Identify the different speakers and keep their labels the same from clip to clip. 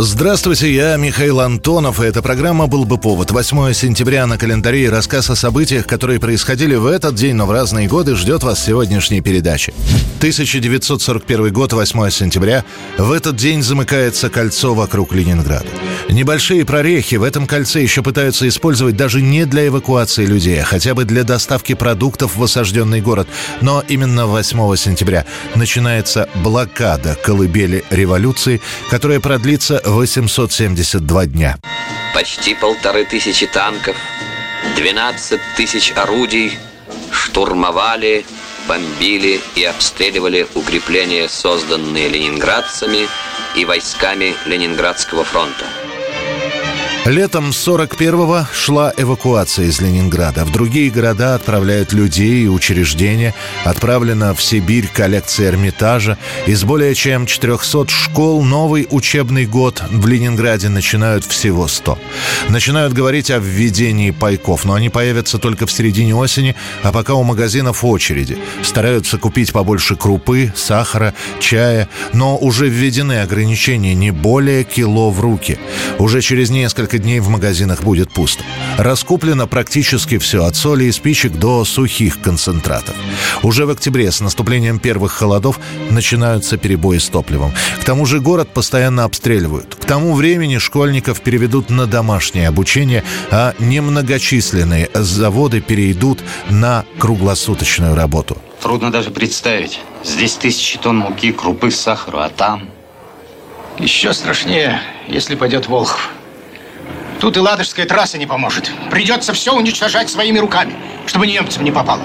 Speaker 1: Здравствуйте, я Михаил Антонов, и эта программа «Был бы повод». 8 сентября на календаре и рассказ о событиях, которые происходили в этот день, но в разные годы, ждет вас сегодняшней передачи. 1941 год, 8 сентября. В этот день замыкается кольцо вокруг Ленинграда. Небольшие прорехи в этом кольце еще пытаются использовать даже не для эвакуации людей, а хотя бы для доставки продуктов в осажденный город. Но именно 8 сентября начинается блокада колыбели революции, которая продлится 872 дня.
Speaker 2: Почти полторы тысячи танков, 12 тысяч орудий штурмовали, бомбили и обстреливали укрепления, созданные ленинградцами и войсками Ленинградского фронта.
Speaker 1: Летом 41-го шла эвакуация из Ленинграда. В другие города отправляют людей и учреждения. Отправлена в Сибирь коллекция Эрмитажа. Из более чем 400 школ новый учебный год в Ленинграде начинают всего 100. Начинают говорить о введении пайков, но они появятся только в середине осени, а пока у магазинов очереди. Стараются купить побольше крупы, сахара, чая, но уже введены ограничения не более кило в руки. Уже через несколько дней в магазинах будет пусто. Раскуплено практически все, от соли и спичек до сухих концентратов. Уже в октябре с наступлением первых холодов начинаются перебои с топливом. К тому же город постоянно обстреливают. К тому времени школьников переведут на домашнее обучение, а немногочисленные заводы перейдут на круглосуточную работу.
Speaker 3: Трудно даже представить. Здесь тысячи тонн муки, крупы, сахара, а там...
Speaker 4: Еще страшнее, если пойдет Волхов. Тут и Ладожская трасса не поможет. Придется все уничтожать своими руками, чтобы немцам не попало.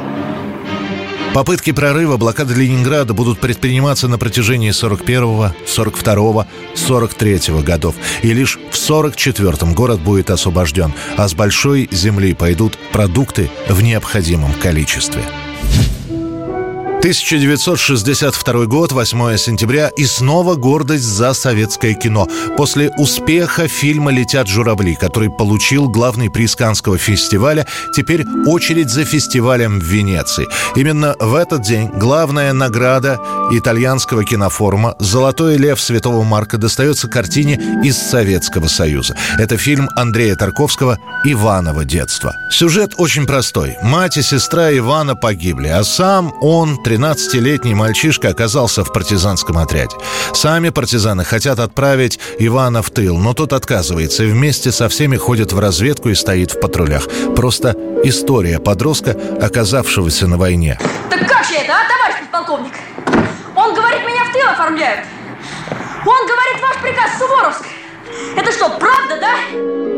Speaker 1: Попытки прорыва блокады Ленинграда будут предприниматься на протяжении 41-го, 42-го, 43-го годов. И лишь в 44-м город будет освобожден, а с большой земли пойдут продукты в необходимом количестве. 1962 год, 8 сентября, и снова гордость за советское кино. После успеха фильма «Летят журавли», который получил главный приз Канского фестиваля, теперь очередь за фестивалем в Венеции. Именно в этот день главная награда итальянского кинофорума «Золотой лев Святого Марка» достается картине из Советского Союза. Это фильм Андрея Тарковского «Иваново детство». Сюжет очень простой. Мать и сестра Ивана погибли, а сам он, 13-летний мальчишка оказался в партизанском отряде. Сами партизаны хотят отправить Ивана в тыл, но тот отказывается и вместе со всеми ходит в разведку и стоит в патрулях. Просто история подростка, оказавшегося на войне.
Speaker 5: Так как же это, а, товарищ подполковник? Он говорит, меня в тыл оформляют. Он говорит, ваш приказ Суворовск. Это что, правда, да?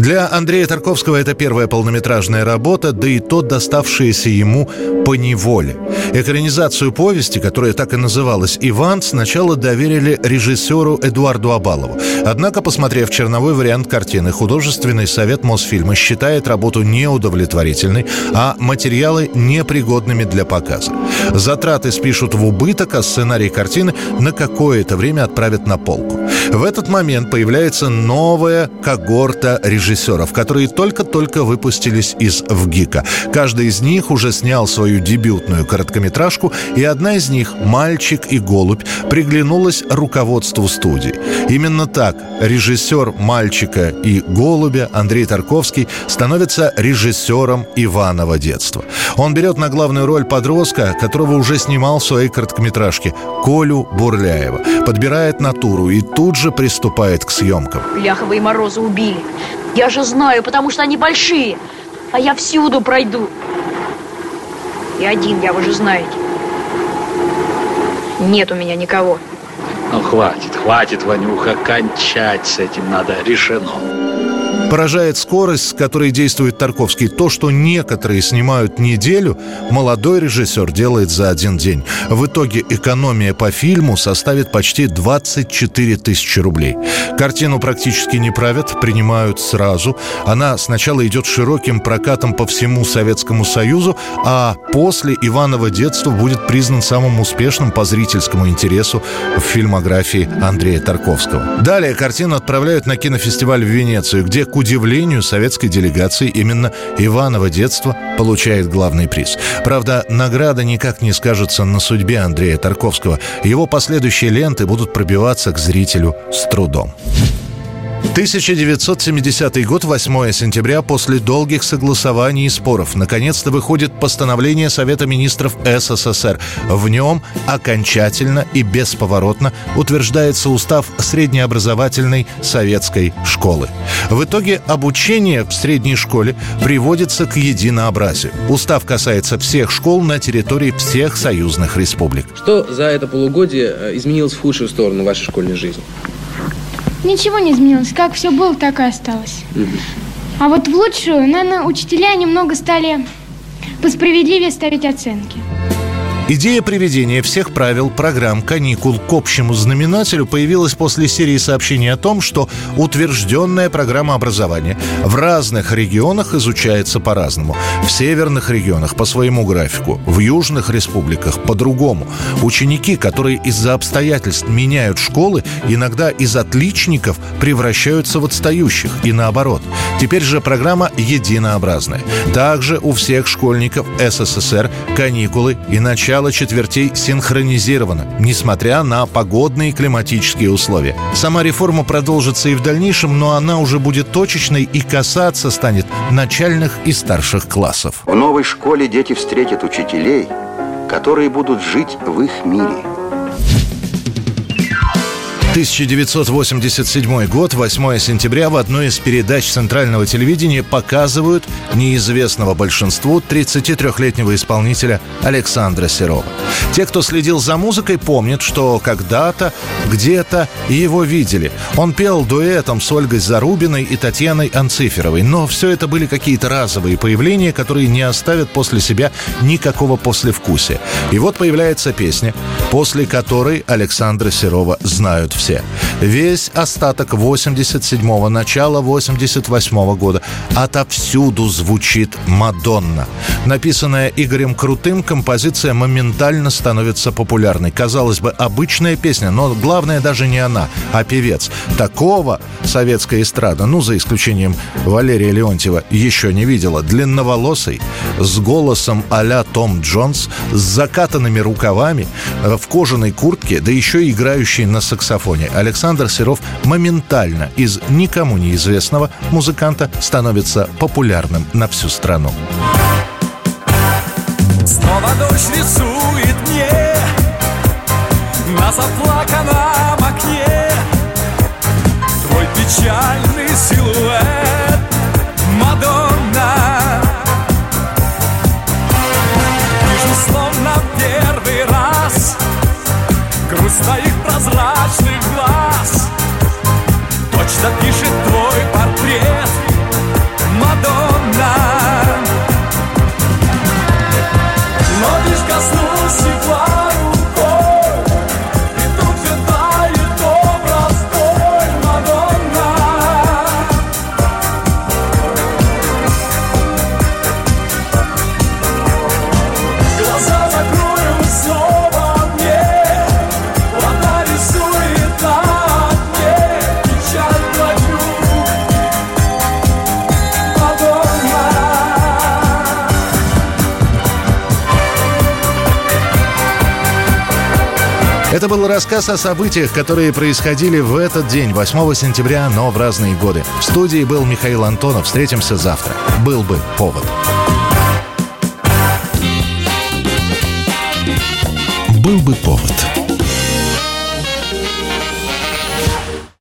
Speaker 1: Для Андрея Тарковского это первая полнометражная работа, да и то доставшаяся ему по неволе. Экранизацию повести, которая так и называлась «Иван», сначала доверили режиссеру Эдуарду Абалову. Однако, посмотрев черновой вариант картины, художественный совет Мосфильма считает работу неудовлетворительной, а материалы непригодными для показа. Затраты спишут в убыток, а сценарий картины на какое-то время отправят на полку. В этот момент появляется новая когорта режиссеров которые только-только выпустились из ВГИКа. Каждый из них уже снял свою дебютную короткометражку, и одна из них «Мальчик и голубь» приглянулась руководству студии. Именно так режиссер «Мальчика и голубя» Андрей Тарковский становится режиссером Иванова детства. Он берет на главную роль подростка, которого уже снимал в своей короткометражке, Колю Бурляева. Подбирает натуру и тут же приступает к съемкам.
Speaker 5: Ляхова Мороза убили. Я же знаю, потому что они большие. А я всюду пройду. И один, я вы же знаете. Нет у меня никого.
Speaker 3: Ну, хватит, хватит, Ванюха, кончать с этим надо. Решено.
Speaker 1: Поражает скорость, с которой действует Тарковский. То, что некоторые снимают неделю, молодой режиссер делает за один день. В итоге экономия по фильму составит почти 24 тысячи рублей. Картину практически не правят, принимают сразу. Она сначала идет широким прокатом по всему Советскому Союзу, а после Иванова детства будет признан самым успешным по зрительскому интересу в фильмографии Андрея Тарковского. Далее картину отправляют на кинофестиваль в Венецию, где, к удивлению советской делегации, именно Иваново детство получает главный приз. Правда, награда никак не скажется на судьбе Андрея Тарковского. Его последующие ленты будут пробиваться к зрителю с трудом. 1970 год, 8 сентября, после долгих согласований и споров, наконец-то выходит постановление Совета министров СССР. В нем окончательно и бесповоротно утверждается устав среднеобразовательной советской школы. В итоге обучение в средней школе приводится к единообразию. Устав касается всех школ на территории всех союзных республик.
Speaker 6: Что за это полугодие э, изменилось в худшую сторону вашей школьной жизни?
Speaker 7: Ничего не изменилось. Как все было, так и осталось. А вот в лучшую, наверное, учителя немного стали посправедливее ставить оценки.
Speaker 1: Идея приведения всех правил, программ, каникул к общему знаменателю появилась после серии сообщений о том, что утвержденная программа образования в разных регионах изучается по-разному. В северных регионах по своему графику, в южных республиках по-другому. Ученики, которые из-за обстоятельств меняют школы, иногда из отличников превращаются в отстающих и наоборот. Теперь же программа единообразная. Также у всех школьников СССР каникулы и начало начало четвертей синхронизировано, несмотря на погодные климатические условия. Сама реформа продолжится и в дальнейшем, но она уже будет точечной и касаться станет начальных и старших классов.
Speaker 8: В новой школе дети встретят учителей, которые будут жить в их мире –
Speaker 1: 1987 год, 8 сентября, в одной из передач центрального телевидения показывают неизвестного большинству 33-летнего исполнителя Александра Серова. Те, кто следил за музыкой, помнят, что когда-то, где-то его видели. Он пел дуэтом с Ольгой Зарубиной и Татьяной Анциферовой, но все это были какие-то разовые появления, которые не оставят после себя никакого послевкусия. И вот появляется песня, после которой Александра Серова знают все. Весь остаток 87-го, начала 88-го года отовсюду звучит «Мадонна». Написанная Игорем Крутым, композиция моментально становится популярной. Казалось бы, обычная песня, но главное даже не она, а певец. Такого советская эстрада, ну, за исключением Валерия Леонтьева, еще не видела. Длинноволосый, с голосом а-ля Том Джонс, с закатанными рукавами, в кожаной куртке, да еще и играющий на саксофоне саксофоне Александр Серов моментально из никому неизвестного музыканта становится популярным на всю страну.
Speaker 9: Снова дождь рисует мне на заплаканном окне Твой печальный силуэт,
Speaker 1: Это был рассказ о событиях, которые происходили в этот день, 8 сентября, но в разные годы. В студии был Михаил Антонов. Встретимся завтра. Был бы повод.
Speaker 10: Был бы повод.